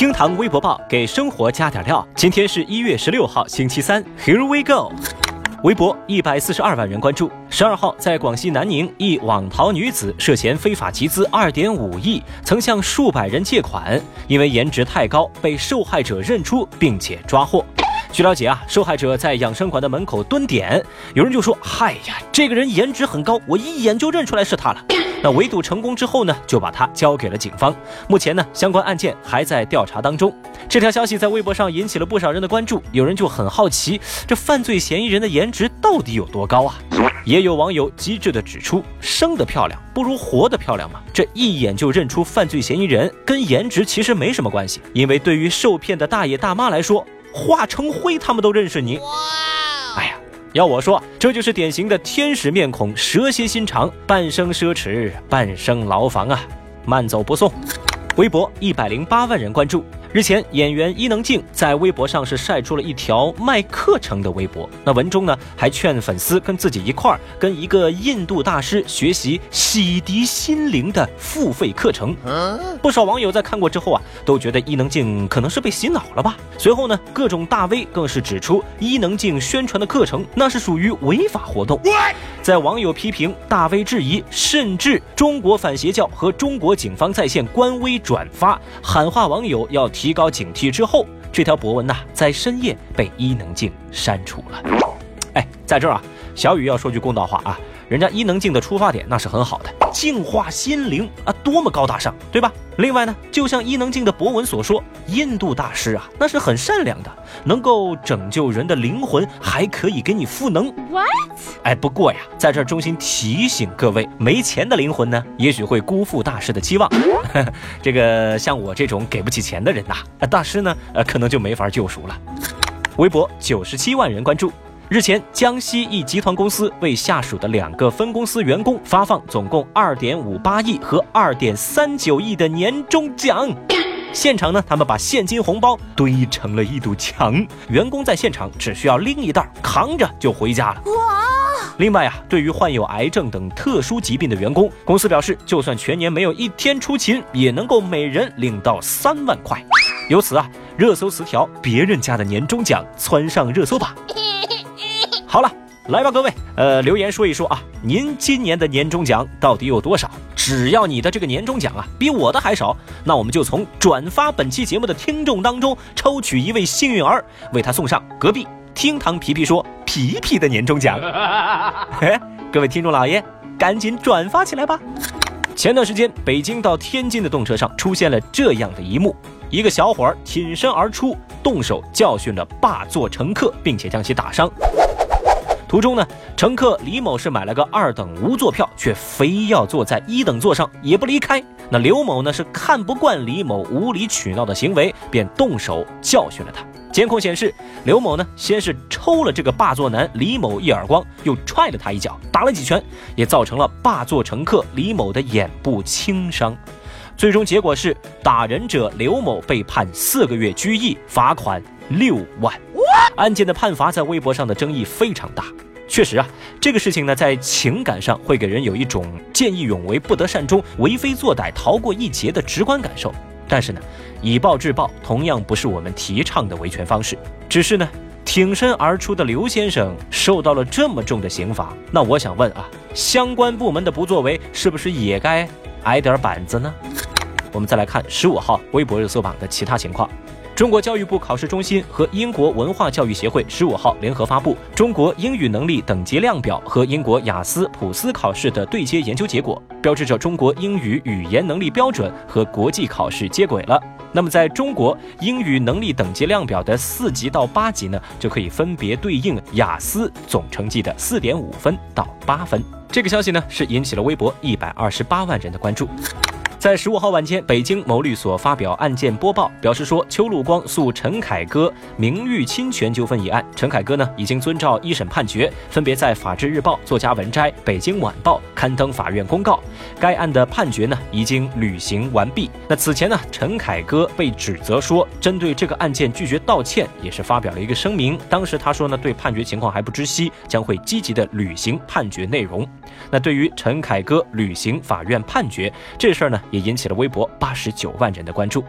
厅堂微博报给生活加点料。今天是一月十六号，星期三。Here we go。微博一百四十二万人关注。十二号，在广西南宁，一网逃女子涉嫌非法集资二点五亿，曾向数百人借款，因为颜值太高，被受害者认出并且抓获。据了解啊，受害者在养生馆的门口蹲点，有人就说：“嗨呀，这个人颜值很高，我一眼就认出来是他了。”那围堵成功之后呢，就把他交给了警方。目前呢，相关案件还在调查当中。这条消息在微博上引起了不少人的关注，有人就很好奇，这犯罪嫌疑人的颜值到底有多高啊？也有网友机智的指出，生的漂亮不如活的漂亮嘛。这一眼就认出犯罪嫌疑人，跟颜值其实没什么关系，因为对于受骗的大爷大妈来说。化成灰，他们都认识你。哇！哎呀，要我说，这就是典型的天使面孔，蛇蝎心肠，半生奢侈，半生牢房啊！慢走不送。微博一百零八万人关注。日前，演员伊能静在微博上是晒出了一条卖课程的微博。那文中呢，还劝粉丝跟自己一块儿跟一个印度大师学习洗涤心灵的付费课程。不少网友在看过之后啊，都觉得伊能静可能是被洗脑了吧。随后呢，各种大 V 更是指出伊能静宣传的课程那是属于违法活动。在网友批评、大 V 质疑，甚至中国反邪教和中国警方在线官微转发喊话网友要。提高警惕之后，这条博文呐，在深夜被伊能静删除了。哎，在这儿啊，小雨要说句公道话啊。人家伊能静的出发点那是很好的，净化心灵啊，多么高大上，对吧？另外呢，就像伊能静的博文所说，印度大师啊，那是很善良的，能够拯救人的灵魂，还可以给你赋能。What？哎，不过呀，在这儿衷心提醒各位，没钱的灵魂呢，也许会辜负大师的期望。这个像我这种给不起钱的人呐，大师呢，呃，可能就没法救赎了。微博九十七万人关注。日前，江西一集团公司为下属的两个分公司员工发放总共二点五八亿和二点三九亿的年终奖。现场呢，他们把现金红包堆成了一堵墙，员工在现场只需要拎一袋扛着就回家了。哇！另外啊，对于患有癌症等特殊疾病的员工，公司表示，就算全年没有一天出勤，也能够每人领到三万块。由此啊，热搜词条“别人家的年终奖”窜上热搜榜。好了，来吧，各位，呃，留言说一说啊，您今年的年终奖到底有多少？只要你的这个年终奖啊比我的还少，那我们就从转发本期节目的听众当中抽取一位幸运儿，为他送上隔壁厅堂皮皮说皮皮的年终奖。各位听众老爷，赶紧转发起来吧！前段时间，北京到天津的动车上出现了这样的一幕：一个小伙儿挺身而出，动手教训了霸座乘客，并且将其打伤。途中呢，乘客李某是买了个二等无座票，却非要坐在一等座上，也不离开。那刘某呢是看不惯李某无理取闹的行为，便动手教训了他。监控显示，刘某呢先是抽了这个霸座男李某一耳光，又踹了他一脚，打了几拳，也造成了霸座乘客李某的眼部轻伤。最终结果是，打人者刘某被判四个月拘役，罚款六万。案件的判罚在微博上的争议非常大。确实啊，这个事情呢，在情感上会给人有一种见义勇为、不得善终、为非作歹、逃过一劫的直观感受。但是呢，以暴制暴同样不是我们提倡的维权方式。只是呢，挺身而出的刘先生受到了这么重的刑罚，那我想问啊，相关部门的不作为是不是也该挨点板子呢？我们再来看十五号微博热搜榜的其他情况。中国教育部考试中心和英国文化教育协会十五号联合发布中国英语能力等级量表和英国雅思、普斯考试的对接研究结果，标志着中国英语语言能力标准和国际考试接轨了。那么，在中国英语能力等级量表的四级到八级呢，就可以分别对应雅思总成绩的四点五分到八分。这个消息呢，是引起了微博一百二十八万人的关注。在十五号晚间，北京某律所发表案件播报，表示说，邱路光诉陈凯歌名誉侵权纠纷一案，陈凯歌呢已经遵照一审判决，分别在《法制日报》、作家文摘、北京晚报刊登法院公告。该案的判决呢已经履行完毕。那此前呢，陈凯歌被指责说针对这个案件拒绝道歉，也是发表了一个声明。当时他说呢，对判决情况还不知悉，将会积极的履行判决内容。那对于陈凯歌履行法院判决这事儿呢？也引起了微博八十九万人的关注。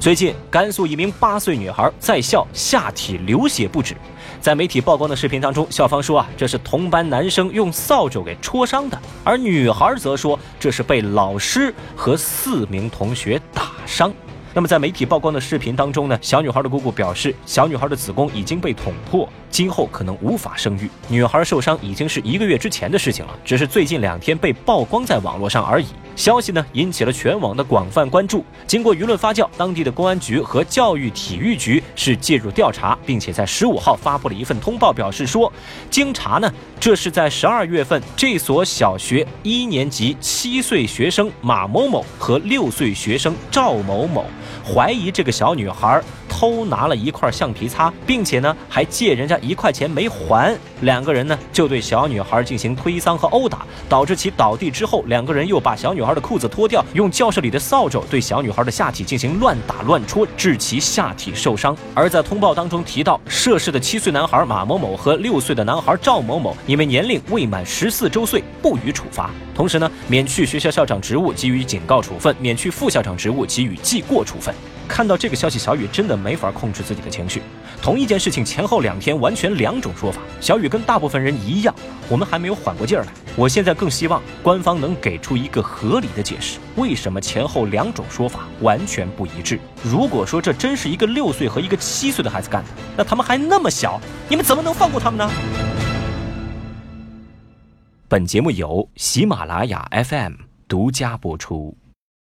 最近甘肃一名八岁女孩在校下体流血不止在媒体曝光的视频当中校方说啊这是同班男生用扫帚给戳伤的而女孩则说这是被老师和四名同学打伤。那么在媒体曝光的视频当中呢，小女孩的姑姑表示，小女孩的子宫已经被捅破，今后可能无法生育。女孩受伤已经是一个月之前的事情了，只是最近两天被曝光在网络上而已。消息呢引起了全网的广泛关注。经过舆论发酵，当地的公安局和教育体育局是介入调查，并且在十五号发布了一份通报，表示说，经查呢，这是在十二月份，这所小学一年级七岁学生马某某和六岁学生赵某某。怀疑这个小女孩偷拿了一块橡皮擦，并且呢还借人家一块钱没还，两个人呢就对小女孩进行推搡和殴打，导致其倒地之后，两个人又把小女孩的裤子脱掉，用教室里的扫帚对小女孩的下体进行乱打乱戳，致其下体受伤。而在通报当中提到，涉事的七岁男孩马某某和六岁的男孩赵某某，因为年龄未满十四周岁，不予处罚。同时呢，免去学校校长职务，给予警告处分；免去副校长职务，给予记过处分。看到这个消息，小雨真的没没法控制自己的情绪。同一件事情前后两天完全两种说法，小雨跟大部分人一样，我们还没有缓过劲儿来。我现在更希望官方能给出一个合理的解释，为什么前后两种说法完全不一致？如果说这真是一个六岁和一个七岁的孩子干的，那他们还那么小，你们怎么能放过他们呢？本节目由喜马拉雅 FM 独家播出。